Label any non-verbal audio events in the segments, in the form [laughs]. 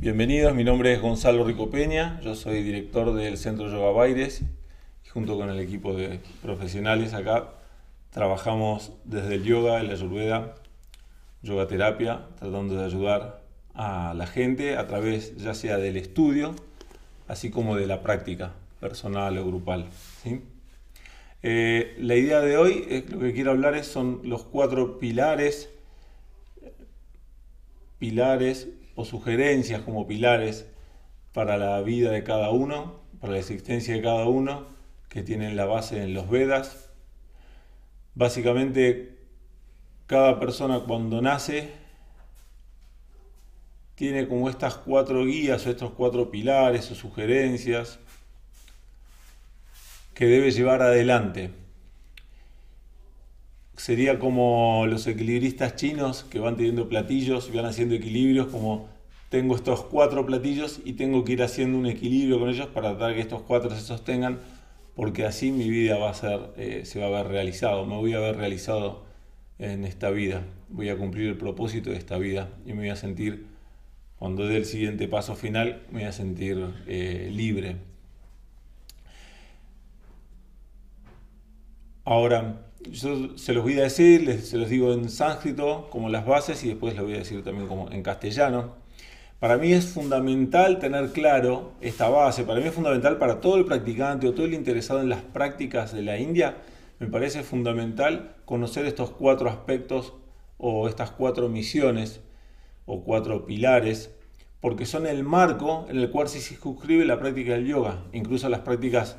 Bienvenidos, mi nombre es Gonzalo Rico Peña, yo soy director del Centro Yoga Baires junto con el equipo de profesionales acá trabajamos desde el yoga, la ayurveda, yoga terapia, tratando de ayudar a la gente a través ya sea del estudio, así como de la práctica personal o grupal. Eh, la idea de hoy, es, lo que quiero hablar es, son los cuatro pilares, pilares o sugerencias como pilares para la vida de cada uno, para la existencia de cada uno, que tienen la base en los Vedas. Básicamente, cada persona cuando nace tiene como estas cuatro guías o estos cuatro pilares o sugerencias que debe llevar adelante. Sería como los equilibristas chinos que van teniendo platillos y van haciendo equilibrios, como tengo estos cuatro platillos y tengo que ir haciendo un equilibrio con ellos para tratar que estos cuatro se sostengan, porque así mi vida va a ser, eh, se va a ver realizado, me voy a ver realizado en esta vida, voy a cumplir el propósito de esta vida y me voy a sentir, cuando dé el siguiente paso final, me voy a sentir eh, libre. Ahora, yo se los voy a decir, se los digo en sánscrito como las bases y después les voy a decir también como en castellano. Para mí es fundamental tener claro esta base, para mí es fundamental para todo el practicante o todo el interesado en las prácticas de la India, me parece fundamental conocer estos cuatro aspectos o estas cuatro misiones o cuatro pilares, porque son el marco en el cual se circunscribe la práctica del yoga, incluso las prácticas,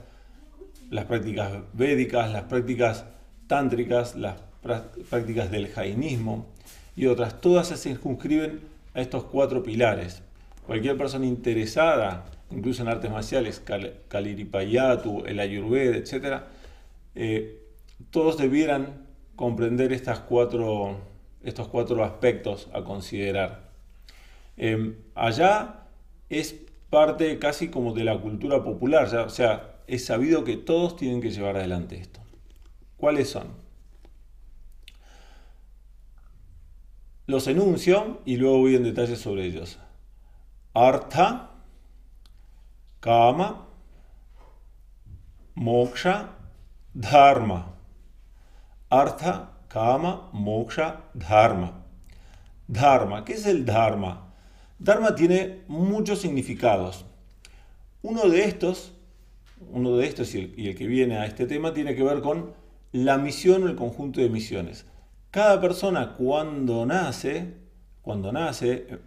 las prácticas védicas, las prácticas tántricas, las prácticas del jainismo y otras, todas se circunscriben a estos cuatro pilares. Cualquier persona interesada, incluso en artes marciales, Kaliripayatu, el Ayurveda, etc., eh, todos debieran comprender estas cuatro, estos cuatro aspectos a considerar. Em, allá es parte casi como de la cultura popular, o sea, es sabido que todos tienen que llevar adelante esto. ¿Cuáles son? Los enuncio y luego voy en detalle sobre ellos. Artha, Kama, Moksha, Dharma. Artha, Kama, Moksha, Dharma. Dharma, ¿qué es el Dharma? Dharma tiene muchos significados. Uno de estos, uno de estos y el, que viene a este tema tiene que ver con la misión o el conjunto de misiones. Cada persona cuando nace, cuando nace,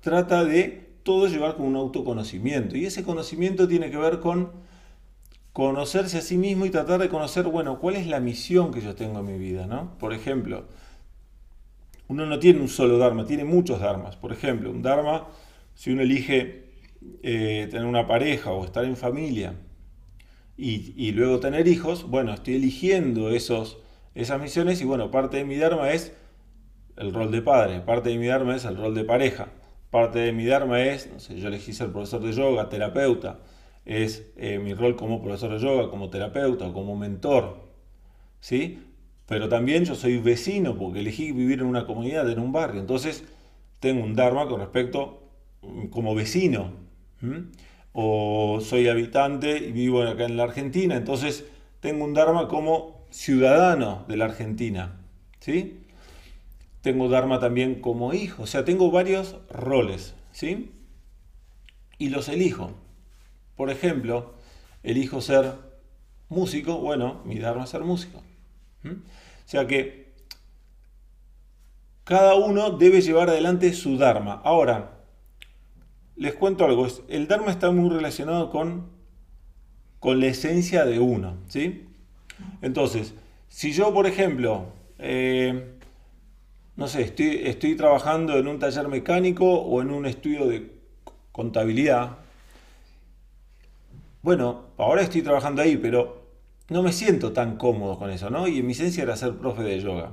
trata de todo llevar con un autoconocimiento. Y ese conocimiento tiene que ver con conocerse a sí mismo y tratar de conocer, bueno, cuál es la misión que yo tengo en mi vida, ¿no? Por ejemplo, uno no tiene un solo Dharma, tiene muchos Dharmas. Por ejemplo, un Dharma, si uno elige eh, tener una pareja o estar en familia y, luego tener hijos, bueno, estoy eligiendo esos esas misiones y bueno, parte de mi Dharma es el rol de padre, parte de mi Dharma es el rol de pareja, parte de mi Dharma es, no sé, yo elegí ser profesor de yoga, terapeuta, es eh, mi rol como profesor de yoga, como terapeuta, como mentor, ¿sí? Pero también yo soy vecino porque elegí vivir en una comunidad, en un barrio, entonces tengo un Dharma con respecto mm, como vecino, o soy habitante y vivo acá en la Argentina, entonces tengo un Dharma como ciudadano de la Argentina. ¿sí? Tengo Dharma también como hijo, o sea, tengo varios roles. ¿sí? Y los elijo. Por ejemplo, elijo ser músico, bueno, mi Dharma es ser músico. O sea que cada uno debe llevar adelante su Dharma. Ahora, les cuento algo, el Dharma está muy relacionado con, con la esencia de uno. ¿sí? Entonces, si yo, por ejemplo, eh, no sé, estoy, estoy trabajando en un taller mecánico o en un estudio de contabilidad, bueno, ahora estoy trabajando ahí, pero no me siento tan cómodo con eso, ¿no? Y en mi esencia era ser profe de yoga.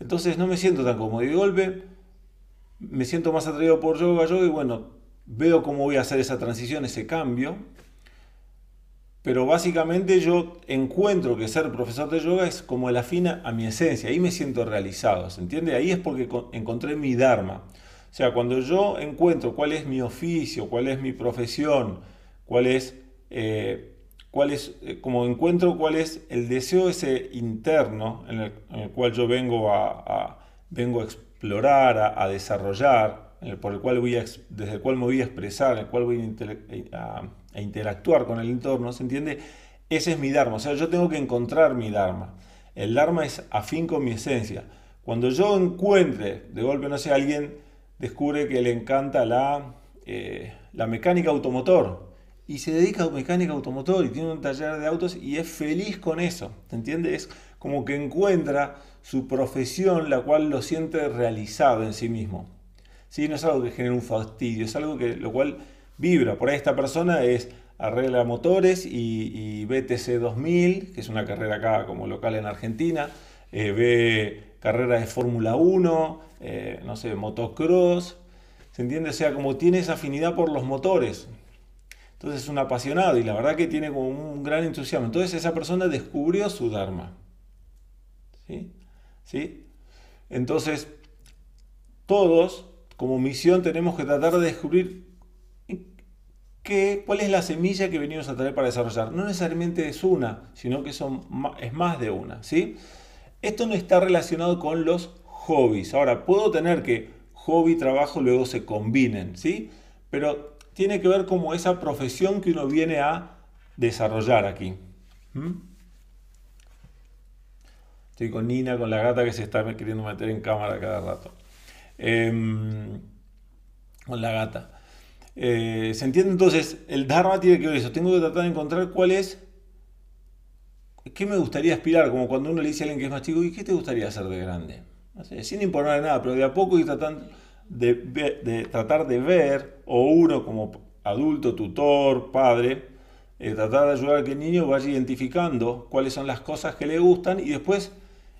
Entonces no me siento tan cómodo. Y de golpe me siento más atraído por yoga, yoga y bueno, veo cómo voy a hacer esa transición, ese cambio pero básicamente yo encuentro que ser profesor de yoga es como el afina a mi esencia, ahí me siento realizado, ¿se entiende? Ahí es porque encontré mi Dharma. O O sea, cuando yo encuentro cuál es mi oficio, cuál es mi profesión, cuál es, eh, cuál es eh, como encuentro cuál es el deseo ese interno en el, cual yo vengo a, vengo a explorar, a, desarrollar, por el cual voy desde el cual me voy a expresar, el cual voy a, a interactuar con el entorno, ¿se entiende? Ese es mi Dharma, o sea, yo tengo que encontrar mi Dharma. El Dharma es afín con mi esencia. Cuando yo encuentre, de golpe, no sé, alguien descubre que le encanta la, eh, mecánica automotor y se dedica a mecánica automotor y tiene un taller de autos y es feliz con eso, ¿te entiendes? Es como que encuentra su profesión, la cual lo siente realizado en sí mismo. ¿Sí? No es algo que genere un fastidio, es algo que lo cual vibra. Por ahí esta persona es arregla motores y, BTC 2000, que es una carrera acá como local en Argentina, eh, ve carreras de Fórmula 1, eh, no sé, motocross, ¿se entiende? O sea, como tiene esa afinidad por los motores. Entonces es un apasionado y la verdad que tiene como un gran entusiasmo. Entonces esa persona descubrió su Dharma. ¿Sí? ¿Sí? Entonces, todos como misión tenemos que tratar de descubrir qué, cuál es la semilla que venimos a traer para desarrollar. No necesariamente es una, sino que son, es más de una. ¿sí? Esto no está relacionado con los hobbies. Ahora, puedo tener que hobby y trabajo luego se combinen, ¿sí? Pero tiene que ver como esa profesión que uno viene a desarrollar aquí. ¿Mm? Estoy con Nina, con la gata que se está queriendo meter en cámara cada rato. Em, con la gata. Eh, ¿Se entiende entonces? El Dharma tiene que ver eso. Tengo que tratar de encontrar cuál es ¿qué me gustaría aspirar? Como cuando uno le dice a alguien que es más chico, ¿y qué te gustaría hacer de grande? sin imponer nada, pero de a poco y tratando de, tratar de ver, o uno como adulto, tutor, padre, eh, tratar de ayudar a que el niño vaya identificando cuáles son las cosas que le gustan y después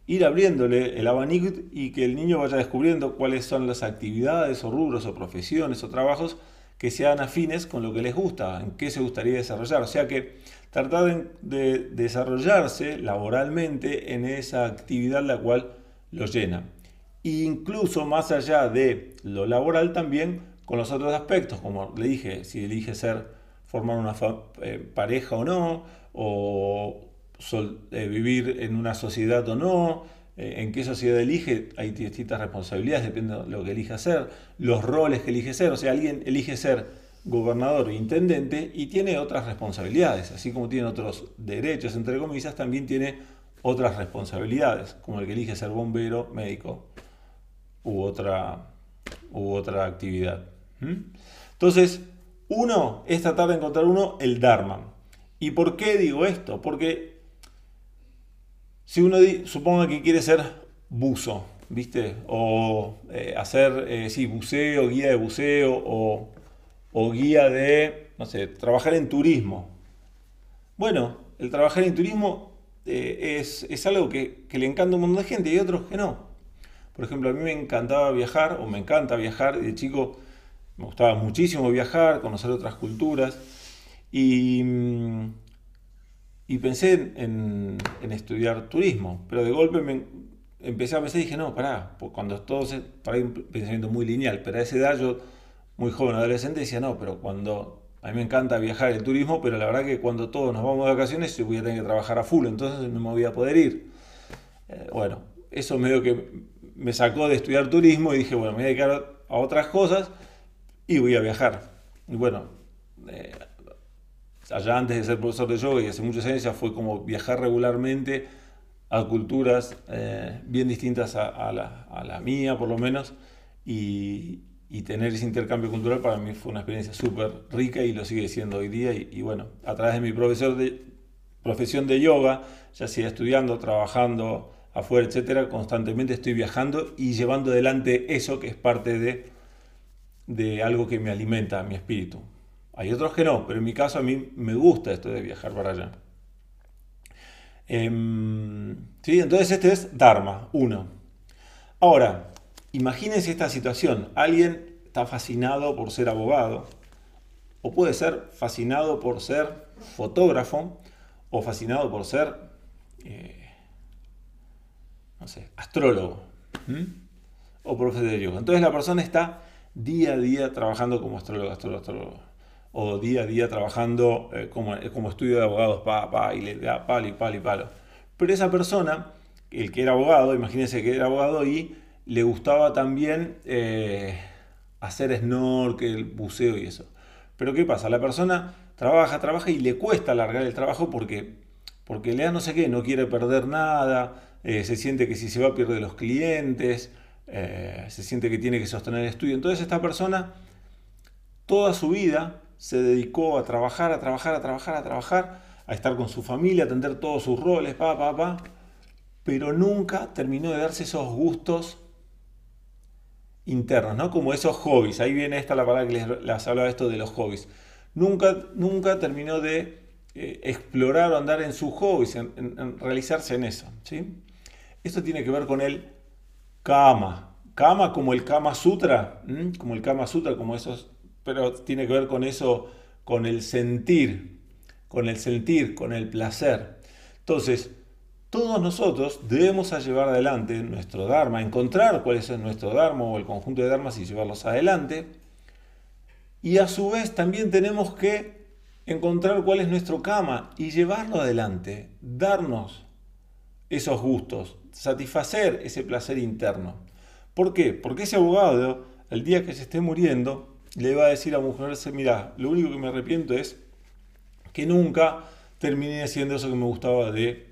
ir abriéndole el abanico y que el niño vaya descubriendo cuáles son las actividades o rubros o profesiones o trabajos que sean afines con lo que les gusta, en qué se gustaría desarrollar. O sea que tratar de, desarrollarse laboralmente en esa actividad la cual lo llena. E incluso más allá de lo laboral también con los otros aspectos, como le dije, si elige ser, formar una eh, pareja o no, o eh, vivir en una sociedad o no, eh, en qué sociedad elige, hay distintas responsabilidades, depende de lo que elige hacer, los roles que elige ser, o sea, alguien elige ser gobernador e intendente y tiene otras responsabilidades, así como tiene otros derechos, entre comillas, también tiene otras responsabilidades, como el que elige ser bombero, médico u otra, u otra actividad. Entonces, uno es tratar de encontrar uno el Dharma. ¿Y por qué digo esto? Porque si uno suponga que quiere ser buzo, ¿viste? O eh, hacer, eh, buceo, guía de buceo, o o guía de, no sé, trabajar en turismo. Bueno, el trabajar en turismo eh, es, algo que, le encanta a un montón de gente y otros que no. Por ejemplo, a mí me encantaba viajar, o me encanta viajar, y de chico me gustaba muchísimo viajar, conocer otras culturas, y, mm, y pensé en, estudiar turismo, pero de golpe me empecé a pensar y dije, no, pará, cuando todo se, para un pensamiento muy lineal, pero a esa edad yo muy joven, adolescente, decía, no, pero cuando a mí me encanta viajar el turismo, pero la verdad que cuando todos nos vamos de vacaciones yo voy a tener que trabajar a full, entonces no me voy a poder ir. Eh, bueno, eso medio que me sacó de estudiar turismo y dije, bueno, me voy a dedicar a otras cosas y voy a viajar. Y bueno, eh, allá antes de ser profesor de yoga y hace muchos años ya fue como viajar regularmente a culturas eh, bien distintas a, la, a, la, mía, por lo menos, y, y tener ese intercambio cultural para mí fue una experiencia súper rica y lo sigue siendo hoy día. Y, bueno, a través de mi profesor de, profesión de yoga, ya sea estudiando, trabajando afuera, etcétera, constantemente estoy viajando y llevando adelante eso que es parte de, de algo que me alimenta mi espíritu. Hay otros que no, pero en mi caso a mí me gusta esto de viajar para allá. Em, ¿sí? Entonces este es Dharma, uno. Ahora, Imagínense esta situación. Alguien está fascinado por ser abogado, o puede ser fascinado por ser fotógrafo, o fascinado por ser, eh, no sé, astrólogo, o profesor de yoga. Entonces la persona está día a día trabajando como astrólogo, astrólogo, astrólogo. O día a día trabajando eh, como, como estudio de abogados, pa, pa, y le da palo y palo y palo. Pero esa persona, el que era abogado, imagínense que era abogado y le gustaba también eh, hacer snorkel, buceo y eso. Pero ¿qué pasa? La persona trabaja, trabaja y le cuesta alargar el trabajo porque, porque le da no sé qué, no quiere perder nada, eh, se siente que si se va a perder los clientes, eh, se siente que tiene que sostener el estudio. Entonces esta persona toda su vida se dedicó a trabajar, a trabajar, a trabajar, a trabajar, a estar con su familia, a atender todos sus roles, pa, pa, pero nunca terminó de darse esos gustos internos, ¿no? Como esos hobbies. Ahí viene esta la palabra que les, les hablaba esto de los hobbies. Nunca, nunca terminó de eh, explorar o andar en sus hobbies, en, realizarse en eso. ¿sí? Esto tiene que ver con el Kama. Kama como el Kama Sutra, como el Kama Sutra, como esos, pero tiene que ver con eso, con el sentir, con el sentir, con el placer. Entonces, todos nosotros debemos llevar adelante nuestro Dharma, encontrar cuál es nuestro Dharma o el conjunto de Dharmas y llevarlos adelante. Y a su vez también tenemos que encontrar cuál es nuestro Kama y llevarlo adelante, darnos esos gustos, satisfacer ese placer interno. ¿Por qué? Porque ese abogado, el día que se esté muriendo, le va a decir a mujer, mira, lo único que me arrepiento es que nunca terminé haciendo eso que me gustaba de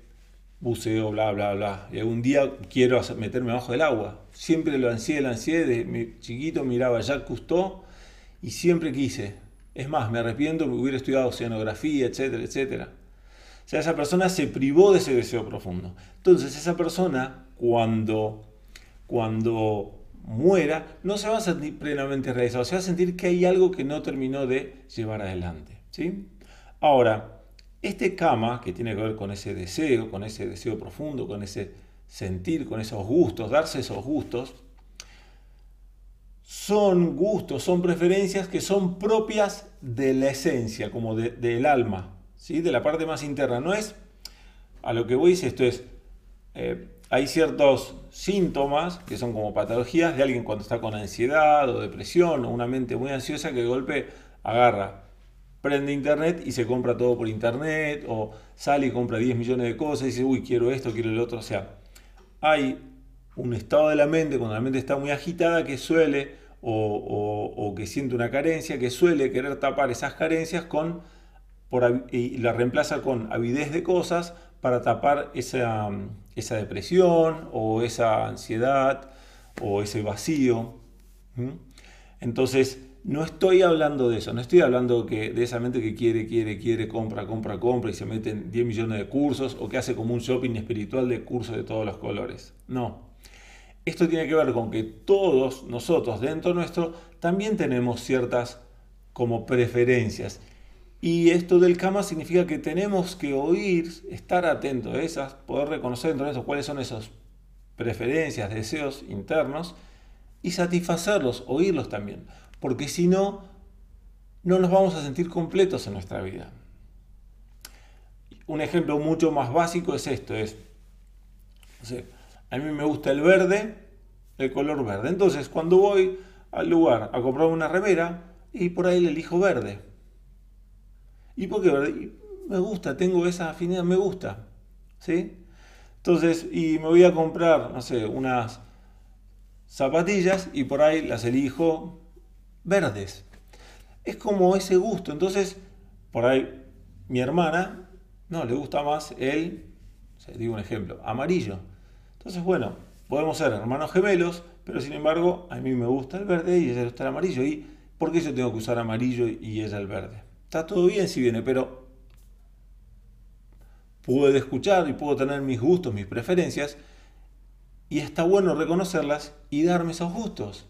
buceo, bla, bla, bla. Y algún día quiero meterme abajo del agua. Siempre lo ansié, lo ansié. De mi chiquito miraba Jacques Cousteau y siempre quise. Es más, me arrepiento, me hubiera estudiado oceanografía, etcétera, etcétera. O sea, esa persona se privó de ese deseo profundo. Entonces, esa persona, cuando, cuando muera, no se va a sentir plenamente realizado, se va a sentir que hay algo que no terminó de llevar adelante. ¿sí? Ahora, este kama, que tiene que ver con ese deseo, con ese deseo profundo, con ese sentir, con esos gustos, darse esos gustos, son gustos, son preferencias que son propias de la esencia, como del alma, ¿sí? de la parte más interna. No es, a lo que voy es esto es, eh, hay ciertos síntomas que son como patologías de alguien cuando está con ansiedad o depresión o una mente muy ansiosa que de golpe agarra, prende internet y se compra todo por internet o sale y compra 10 millones de cosas y dice, uy, quiero esto, quiero el otro. O sea, hay un estado de la mente, cuando la mente está muy agitada, que suele, o, que siente una carencia, que suele querer tapar esas carencias con, y la reemplaza con avidez de cosas para tapar esa, esa depresión o esa ansiedad o ese vacío. Entonces, no estoy hablando de eso, no estoy hablando de esa mente que quiere, quiere, quiere, compra, compra, compra y se mete en 10 millones de cursos o que hace como un shopping espiritual de cursos de todos los colores. No. Esto tiene que ver con que todos nosotros dentro nuestro también tenemos ciertas como preferencias. Y esto del Kama significa que tenemos que oír, estar atentos a esas, poder reconocer dentro de cuáles son esas preferencias, deseos internos y satisfacerlos, oírlos también. Porque si no, no nos vamos a sentir completos en nuestra vida. Un ejemplo mucho más básico es esto, es, a mí me gusta el verde, el color verde. Entonces, cuando voy al lugar a comprar una remera, y por ahí le elijo verde. ¿Y por qué me gusta, tengo esa afinidad, me gusta. ¿Sí? Entonces, y me voy a comprar, no sé, unas zapatillas y por ahí las elijo verdes. Es como ese gusto. Entonces, por ahí mi hermana, no, le gusta más el, digo un ejemplo, amarillo. Entonces, bueno, podemos ser hermanos gemelos, pero sin embargo, a mí me gusta el verde y ella le gusta el amarillo. ¿Y por qué yo tengo que usar amarillo y ella el verde? Está todo bien si viene, pero puedo escuchar y puedo tener mis gustos, mis preferencias, y está bueno reconocerlas y darme esos gustos.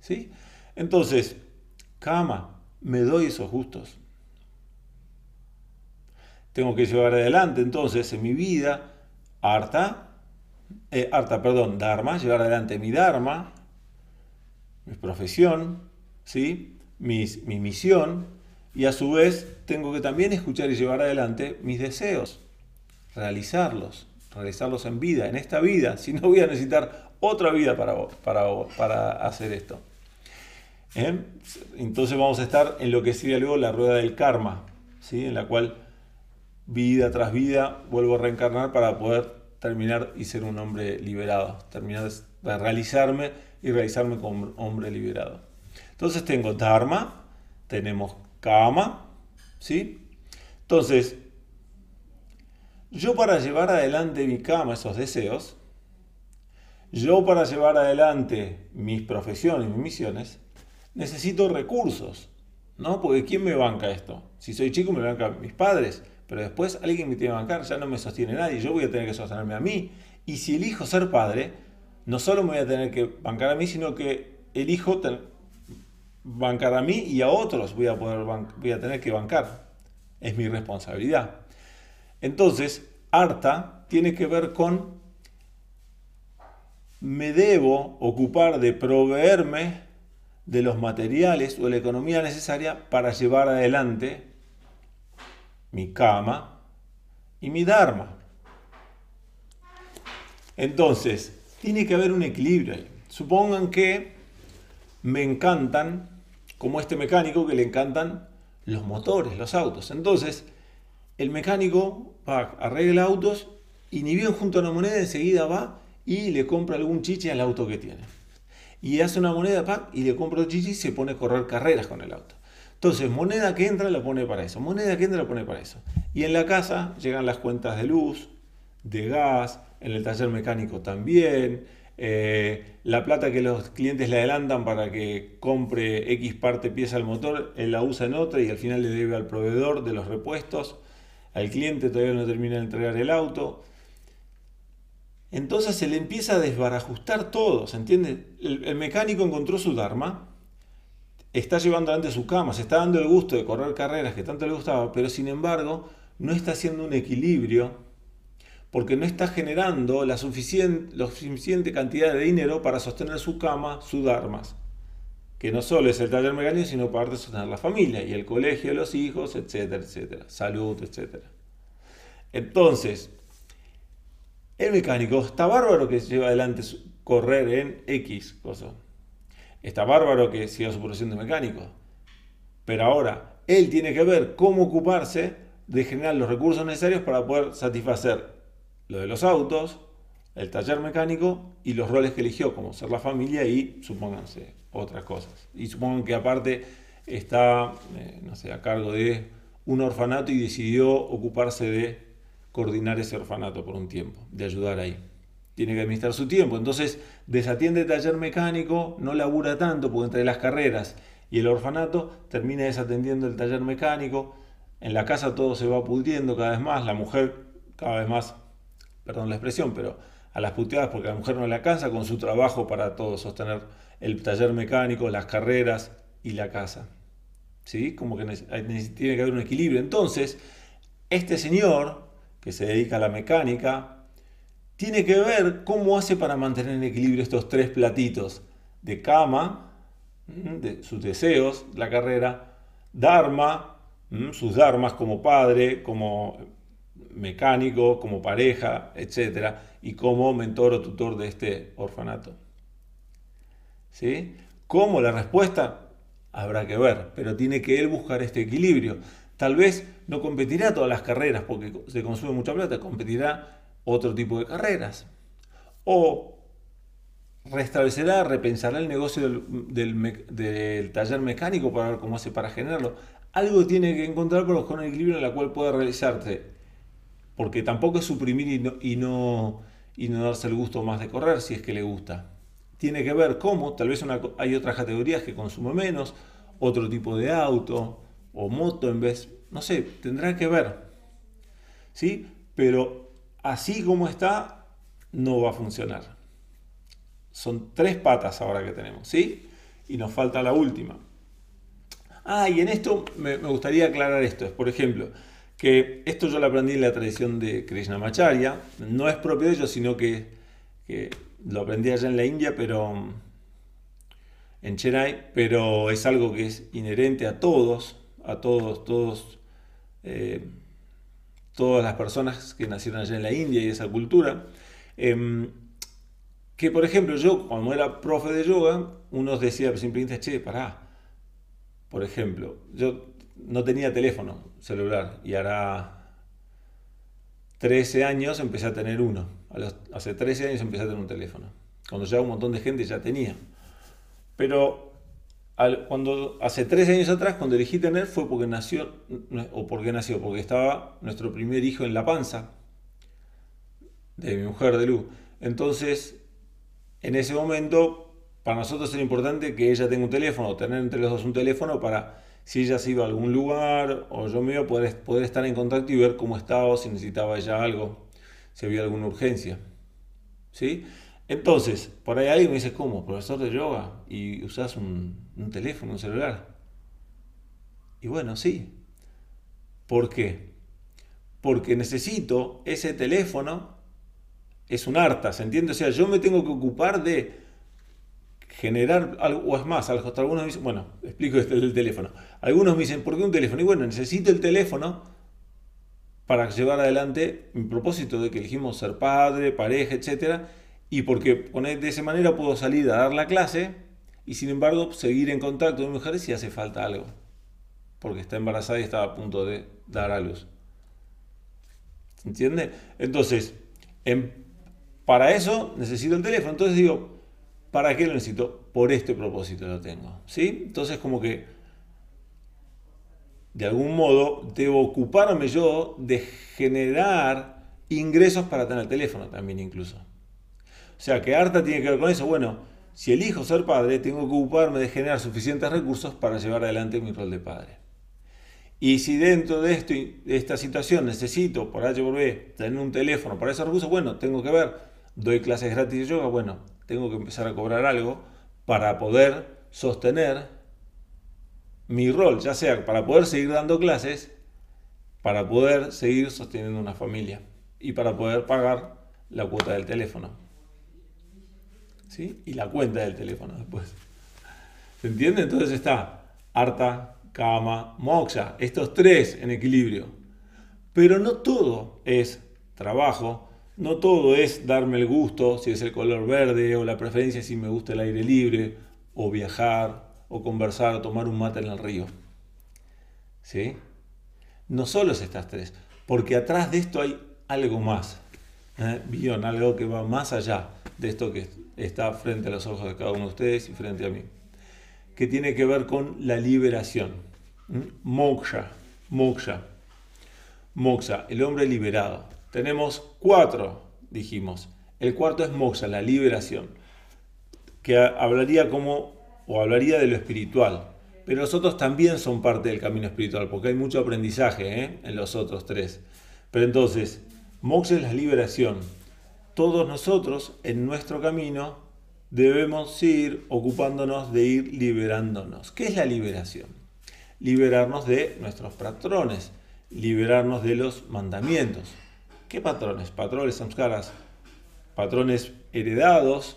¿Sí? Entonces, cama, me doy esos gustos. Tengo que llevar adelante entonces en mi vida harta eh, Arta, perdón, Dharma, llevar adelante mi Dharma, mi profesión, ¿sí? mi misión, y a su vez tengo que también escuchar y llevar adelante mis deseos, realizarlos, realizarlos en vida, en esta vida, [laughs] si no voy a necesitar otra vida para, para, para hacer esto. ¿eh? Entonces vamos a estar en lo que sería luego la rueda del karma, ¿sí? en la cual vida tras vida vuelvo a reencarnar para poder terminar y ser un hombre liberado, terminar de realizarme y realizarme como hombre liberado. Entonces tengo Dharma, tenemos Kama, ¿sí? Entonces, yo para llevar adelante mi Kama, esos deseos, yo para llevar adelante mis profesiones, mis misiones, necesito recursos, ¿no? Porque ¿quién me banca esto? Si soy chico me banca mis padres, pero después alguien me tiene que bancar, ya no me sostiene nadie, yo voy a tener que sostenerme a mí. Y si elijo ser padre, no solo me voy a tener que bancar a mí, sino que elijo bancar a mí y a otros voy a, tener que bancar. Es mi responsabilidad. Entonces, harta tiene que ver con me debo ocupar de proveerme de los materiales o la economía necesaria para llevar adelante mi cama y mi dharma. Entonces, tiene que haber un equilibrio. Supongan que me encantan, como este mecánico que le encantan los motores, los autos. Entonces, el mecánico va, arregla autos y ni bien junto a una moneda enseguida va y le compra algún chiche al auto que tiene. Y hace una moneda y le compra el chiche y se pone a correr carreras con el auto. Entonces, moneda que entra la pone para eso, moneda que entra la pone para eso. Y en la casa llegan las cuentas de luz, de gas, en el taller mecánico también, eh, la plata que los clientes le adelantan para que compre X parte pieza al motor, él la usa en otra y al final le debe al proveedor de los repuestos, al cliente todavía no termina de entregar el auto. Entonces se le empieza a desbarajustar todo, ¿se entiende? El, mecánico encontró su Dharma, está llevando adelante su cama, se está dando el gusto de correr carreras que tanto le gustaba, pero sin embargo no está haciendo un equilibrio porque no está generando la suficiente, cantidad de dinero para sostener su cama, sus armas. Que no solo es el taller mecánico, sino para sostener la familia y el colegio de los hijos, etcétera, etcétera. Salud, etcétera. Entonces, el mecánico está bárbaro que lleva adelante correr en X cosa. Está bárbaro que siga su profesión de mecánico. Pero ahora, él tiene que ver cómo ocuparse de generar los recursos necesarios para poder satisfacer lo de los autos, el taller mecánico y los roles que eligió, como ser la familia y, supónganse, otras cosas. Y supongan que aparte está, eh, no sé, a cargo de un orfanato y decidió ocuparse de coordinar ese orfanato por un tiempo, de ayudar ahí. Tiene que administrar su tiempo, entonces desatiende taller mecánico, no labura tanto, porque entre las carreras y el orfanato termina desatendiendo el taller mecánico, en la casa todo se va pudriendo cada vez más, la mujer cada vez más perdón la expresión, pero a las puteadas porque la mujer no le alcanza con su trabajo para todo, sostener el taller mecánico, las carreras y la casa. ¿Sí? Como que tiene que haber un equilibrio. Entonces, este señor que se dedica a la mecánica, tiene que ver cómo hace para mantener en equilibrio estos tres platitos de cama, de sus deseos, la carrera, dharma, sus dharmas como padre, como mecánico, como pareja, etc. Y como mentor o tutor de este orfanato. ¿Sí? ¿Cómo la respuesta? Habrá que ver, pero tiene que él buscar este equilibrio. Tal vez no competirá todas las carreras porque se consume mucha plata, competirá otro tipo de carreras. O restablecerá, repensará el negocio del, taller mecánico para ver cómo hace para generarlo. Algo tiene que encontrar buscar un equilibrio en el cual pueda realizarse porque tampoco es suprimir y no, y no, darse el gusto más de correr si es que le gusta. Tiene que ver cómo, tal vez hay otras categorías que consume menos, otro tipo de auto o moto en vez, no sé, tendrá que ver. ¿Sí? Pero así como está, no va a funcionar. Son tres patas ahora que tenemos, ¿sí? Y nos falta la última. Ah, y en esto me, me gustaría aclarar esto. Es, por ejemplo, que esto yo lo aprendí en la tradición de Krishnamacharya, no es propio de ellos, sino que, lo aprendí allá en la India, pero en Chennai, pero es algo que es inherente a todos, a todos, todos, eh, todas las personas que nacieron allá en la India y esa cultura, em, que, por ejemplo, yo cuando era profe de yoga, uno decía simplemente, che, pará. Por ejemplo, yo no tenía teléfono celular y ahora 13 años empecé a tener uno. hace 13 años empecé a tener un teléfono. Cuando ya un montón de gente ya tenía. Pero cuando hace 13 años atrás, cuando elegí tener, fue porque nació, o porque nació, porque estaba nuestro primer hijo en la panza de mi mujer de Luz. Entonces, en ese momento, para nosotros era importante que ella tenga un teléfono, tener entre los dos un teléfono para si ella se iba a algún lugar o yo me iba, poder, poder estar en contacto y ver cómo estaba, si necesitaba ella algo, si había alguna urgencia. ¿Sí? Entonces, por ahí alguien me dice, ¿cómo? ¿Profesor de yoga? ¿Y usas un, un teléfono, un celular? Y bueno, sí. ¿Por qué? Porque necesito ese teléfono es un harta, ¿se entiende? O sea, yo me tengo que ocupar de generar algo, o es más, hasta algunos dicen, bueno, explico del teléfono. Algunos me dicen, ¿por qué un teléfono? Y bueno, necesito el teléfono para llevar adelante mi propósito de que elegimos ser padre, pareja, etc. Y porque de esa manera puedo salir a dar la clase y sin embargo seguir en contacto con mi mujer si hace falta algo. Porque está embarazada y está a punto de dar a luz. ¿Se entiende? Entonces, en para eso necesito el teléfono. Entonces digo, ¿para qué lo necesito? Por este propósito lo tengo. ¿Sí? Entonces como que de algún modo debo ocuparme yo de generar ingresos para tener el teléfono también incluso. O sea, que harta tiene que ver con eso. Bueno, si elijo ser padre, tengo que ocuparme de generar suficientes recursos para llevar adelante mi rol de padre. Y si dentro de, esto, de esta situación necesito, por H por B, tener un teléfono para esos recursos, bueno, tengo que ver doy clases gratis de yoga, bueno, tengo que empezar a cobrar algo para poder sostener mi rol, ya sea para poder seguir dando clases, para poder seguir sosteniendo una familia y para poder pagar la cuota del teléfono. ¿Sí? Y la cuenta del teléfono después. ¿Se entiende? Entonces está Arta, Kama, Moksha, estos tres en equilibrio. Pero no todo es trabajo, no todo es darme el gusto, si es el color verde, o la preferencia si me gusta el aire libre, o viajar, o conversar, o tomar un mate en el río. ¿Sí? No solo es estas tres, porque atrás de esto hay algo más. ¿eh? algo que va más allá de esto que está frente a los ojos de cada uno de ustedes y frente a mí. Que tiene que ver con la liberación. Moksha, moksha. Moksha, el hombre liberado. Tenemos cuatro, dijimos. El cuarto es moksha, la liberación, que hablaría como, o hablaría de lo espiritual. Pero los otros también son parte del camino espiritual, porque hay mucho aprendizaje ¿eh? en los otros tres. Pero entonces, moksha es la liberación. Todos nosotros en nuestro camino debemos ir ocupándonos de ir liberándonos. ¿Qué es la liberación? Liberarnos de nuestros patrones, liberarnos de los mandamientos. ¿Qué patrones? Patrones samskaras, patrones heredados,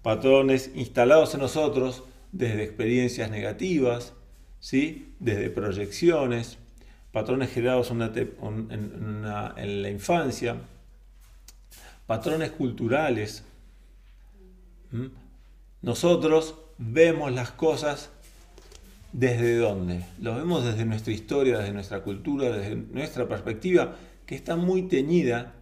patrones instalados en nosotros desde experiencias negativas, ¿sí? desde proyecciones, patrones generados en, en la infancia, patrones culturales. Nosotros vemos las cosas desde dónde? Lo vemos desde nuestra historia, desde nuestra cultura, desde nuestra perspectiva que está muy teñida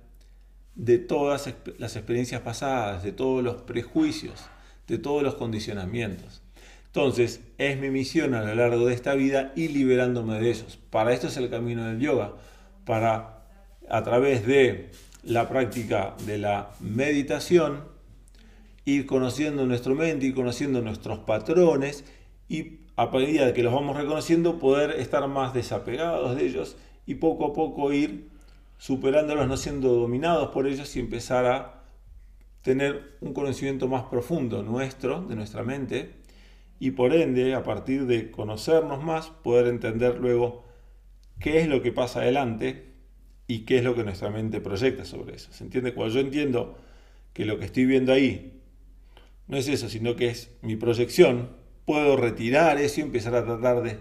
de todas las experiencias pasadas, de todos los prejuicios, de todos los condicionamientos. Entonces, es mi misión a lo largo de esta vida ir liberándome de ellos. Para esto es el camino del yoga, para a través de la práctica de la meditación, ir conociendo nuestro mente, ir conociendo nuestros patrones y a medida que los vamos reconociendo, poder estar más desapegados de ellos y poco a poco ir superándolos, no siendo dominados por ellos y empezar a tener un conocimiento más profundo nuestro, de nuestra mente, y por ende, a partir de conocernos más, poder entender luego qué es lo que pasa adelante y qué es lo que nuestra mente proyecta sobre eso. ¿Se entiende? Cuando yo entiendo que lo que estoy viendo ahí no es eso, sino que es mi proyección, puedo retirar eso y empezar a tratar de,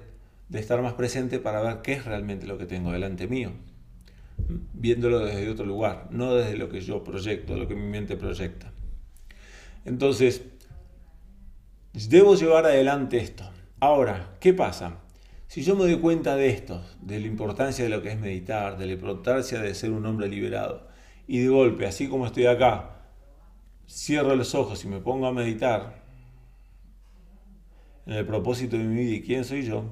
de estar más presente para ver qué es realmente lo que tengo delante mío viéndolo desde otro lugar, no desde lo que yo proyecto, lo que mi mente proyecta. Entonces, debo llevar adelante esto. Ahora, ¿qué pasa? Si yo me doy cuenta de esto, de la importancia de lo que es meditar, de la importancia de ser un hombre liberado, y de golpe, así como estoy acá, cierro los ojos y me pongo a meditar en el propósito de mi vida y quién soy yo,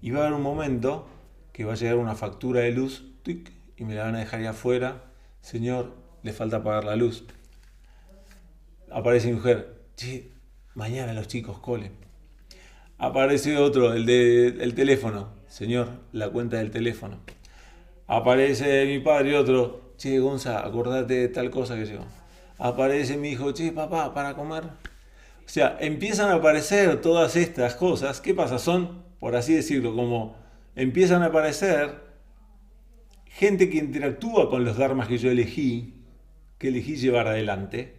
y va a haber un momento que va a llegar una factura de luz y me la van a dejar ahí afuera. Señor, le falta pagar la luz. Aparece mi mujer, che, mañana los chicos cole. Aparece otro, el del teléfono. Señor, la cuenta del teléfono. Aparece mi padre otro, che, Gonza, acordate de tal cosa que llegó. Aparece mi hijo, che, papá, para comer. O sea, empiezan a aparecer todas estas cosas. ¿Qué pasa? Son, por así decirlo, como empiezan a aparecer gente que interactúa con los dharmas que yo elegí, que elegí llevar adelante.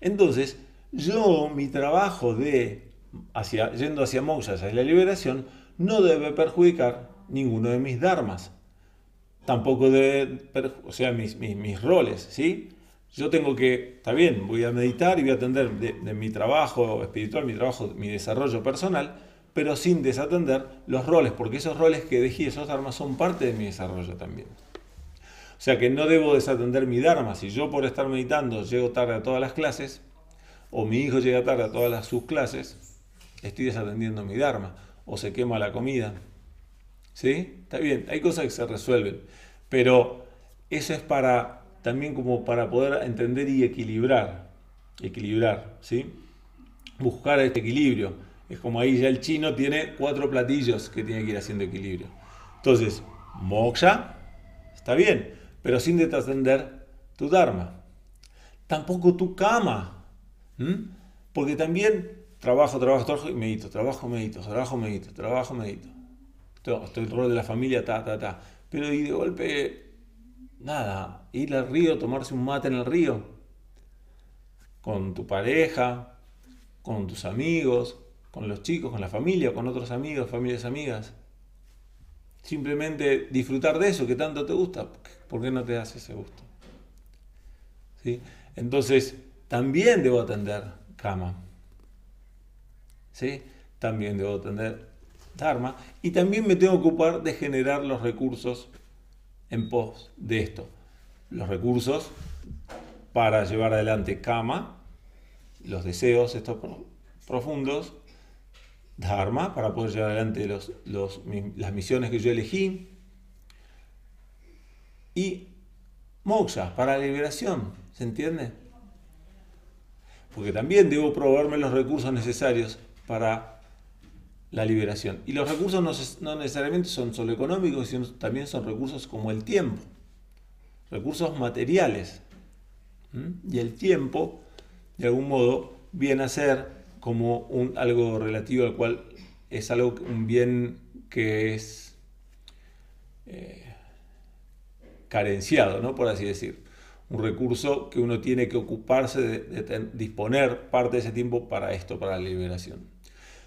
Entonces, yo, mi trabajo de hacia, yendo hacia moksha, hacia la liberación, no debe perjudicar ninguno de mis dharmas. Tampoco debe, o sea, mis, mis, roles, ¿sí? Yo tengo que, está bien, voy a meditar y voy a atender de, de mi trabajo espiritual, mi trabajo, mi desarrollo personal, pero sin desatender los roles, porque esos roles que elegí, esos dharmas, son parte de mi desarrollo también. O sea que no debo desatender mi dharma. Si yo por estar meditando llego tarde a todas las clases, o mi hijo llega tarde a todas las, sus clases, estoy desatendiendo mi dharma. O se quema la comida. ¿Sí? Está bien, hay cosas que se resuelven. Pero eso es para también como para poder entender y equilibrar. Equilibrar, ¿sí? Buscar este equilibrio. Es como ahí ya el chino tiene cuatro platillos que tiene que ir haciendo equilibrio. Entonces, moksha, está bien pero sin detrascender tu Dharma. Tampoco tu cama, porque también trabajo, trabajo, trabajo y medito, trabajo, medito, trabajo, medito, trabajo, medito. Estoy el rol de la familia, ta, ta, ta. Pero y de golpe, nada, ir al río, tomarse un mate en el río, con tu pareja, con tus amigos, con los chicos, con la familia, con otros amigos, familias amigas. Simplemente disfrutar de eso que tanto te gusta. ¿Por qué no te das ese gusto? ¿Sí? Entonces, también debo atender Kama. ¿Sí? También debo atender Dharma. Y también me tengo que ocupar de generar los recursos en pos de esto. Los recursos para llevar adelante Kama, los deseos estos profundos, Dharma, para poder llevar adelante los, las misiones que yo elegí, y moksha, para la liberación, ¿se entiende? Porque también debo proveerme los recursos necesarios para la liberación. Y los recursos no, necesariamente son solo económicos, sino también son recursos como el tiempo, recursos materiales. Y el tiempo, de algún modo, viene a ser como un, algo relativo al cual es algo, un bien que es eh, carenciado, ¿no? por así decir. Un recurso que uno tiene que ocuparse de, disponer parte de ese tiempo para esto, para la liberación.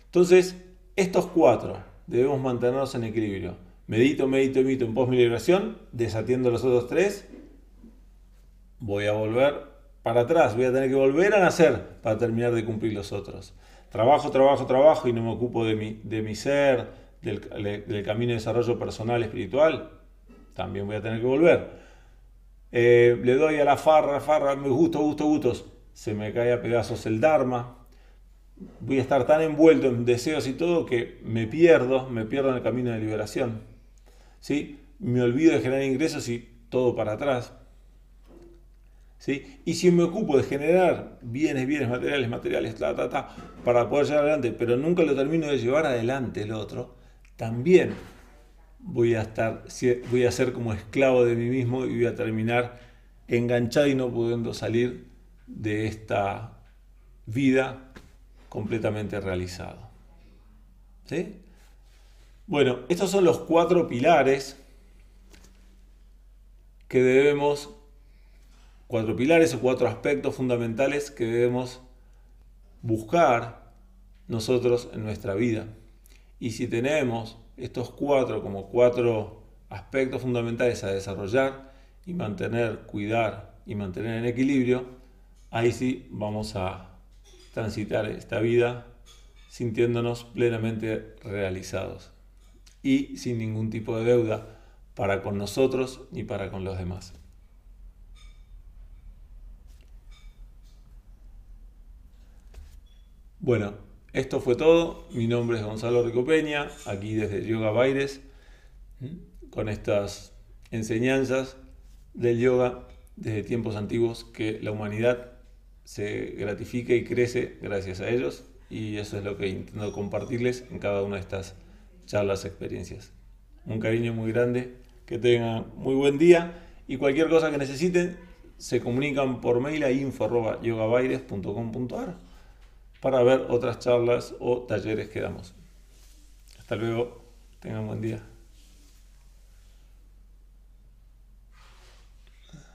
Entonces, estos cuatro debemos mantenernos en equilibrio. Medito, medito, medito en pos mi liberación, desatiendo los otros tres, voy a volver para atrás, voy a tener que volver a nacer para terminar de cumplir los otros. Trabajo, trabajo, trabajo y no me ocupo de mi, de mi ser, del, camino de desarrollo personal, espiritual, también voy a tener que volver. Eh, le doy a la farra, farra, me gusto, gusto, gustos, se me cae a pedazos el Dharma. Voy a estar tan envuelto en deseos y todo que me pierdo, me pierdo en el camino de liberación. ¿Sí? Me olvido de generar ingresos y todo para atrás. Y si me ocupo de generar bienes, bienes materiales, materiales, ta, ta, ta, para poder llevar adelante, pero nunca lo termino de llevar adelante el otro, también voy a estar, voy a ser como esclavo de mí mismo y voy a terminar enganchado y no pudiendo salir de esta vida completamente realizado. ¿Sí? Bueno, estos son los cuatro pilares que debemos, cuatro pilares o cuatro aspectos fundamentales que debemos buscar nosotros en nuestra vida. Y si tenemos estos cuatro como cuatro aspectos fundamentales a desarrollar y mantener, cuidar y mantener en equilibrio, ahí sí vamos a transitar esta vida sintiéndonos plenamente realizados y sin ningún tipo de deuda para con nosotros ni para con los demás. Bueno, esto fue todo. Mi nombre es Gonzalo Ricopeña, aquí desde Yoga Baires, con estas enseñanzas del yoga desde tiempos antiguos que la humanidad se gratifica y crece gracias a ellos y eso es lo que intento compartirles en cada una de estas charlas, experiencias. Un cariño muy grande, que tengan muy buen día y cualquier cosa que necesiten se comunican por mail a info.yogabaires.com.ar para ver otras charlas o talleres que damos. Hasta luego, tengan buen día.